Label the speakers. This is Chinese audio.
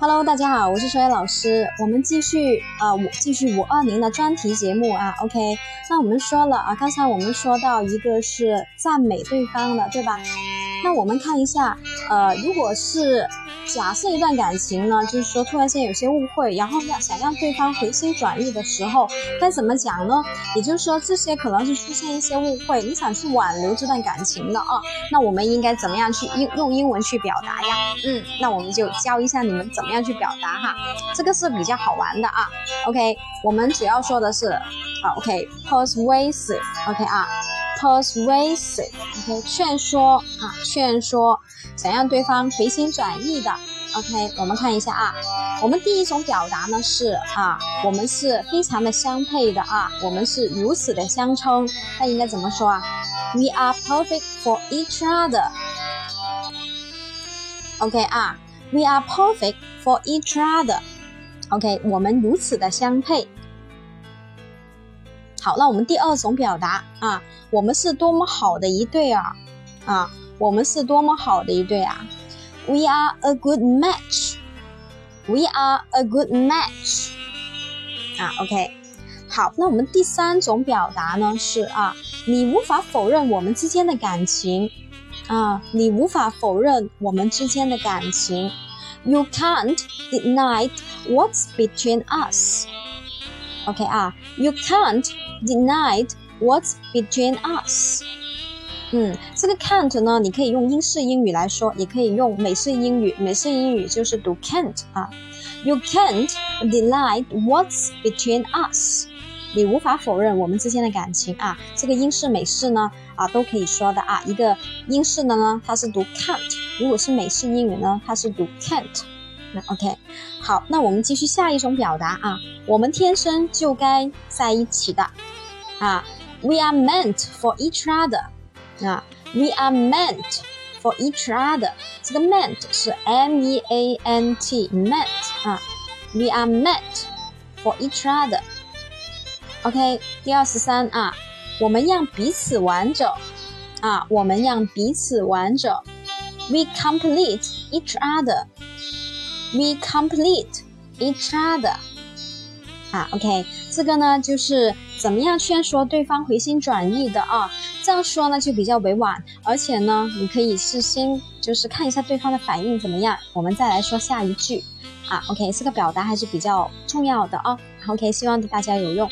Speaker 1: Hello，大家好，我是小野老师。我们继续啊，五继续五二零的专题节目啊。OK，那我们说了啊，刚才我们说到一个是赞美对方的，对吧？那我们看一下，呃，如果是假设一段感情呢，就是说突然间有些误会，然后要想让对方回心转意的时候，该怎么讲呢？也就是说，这些可能是出现一些误会，你想去挽留这段感情的啊，那我们应该怎么样去英用英文去表达呀？嗯，那我们就教一下你们怎么样去表达哈，这个是比较好玩的啊。OK，我们主要说的是啊，OK，persuasive，OK 啊。persuasive，OK，劝说啊，劝说，想让对方回心转意的，OK，我们看一下啊，我们第一种表达呢是啊，我们是非常的相配的啊，我们是如此的相称，那应该怎么说啊？We are perfect for each other，OK 啊，We are perfect for each other，OK，我们如此的相配。好，那我们第二种表达啊，我们是多么好的一对啊，啊，我们是多么好的一对啊，We are a good match，We are a good match，啊，OK，好，那我们第三种表达呢是啊，你无法否认我们之间的感情啊，你无法否认我们之间的感情，You can't deny what's between us。OK 啊，You can't deny what's between us。嗯，这个 can't 呢，你可以用英式英语来说，也可以用美式英语。美式英语就是读 can't 啊。You can't deny what's between us。你无法否认我们之间的感情啊。这个英式、美式呢啊都可以说的啊。一个英式的呢，它是读 can't；如果是美式英语呢，它是读 can't。那 OK，好，那我们继续下一种表达啊，我们天生就该在一起的啊，We are meant for each other，啊，We are meant for each other，这个 meant 是 M E A N T，meant 啊，We are meant for each other，OK，第二十三啊，我们让彼此完整啊，我们让彼此完整，We complete each other。 We complete each other，啊，OK，这个呢就是怎么样劝说对方回心转意的啊？这样说呢就比较委婉，而且呢你可以事先就是看一下对方的反应怎么样，我们再来说下一句，啊，OK，这个表达还是比较重要的啊。OK，希望对大家有用。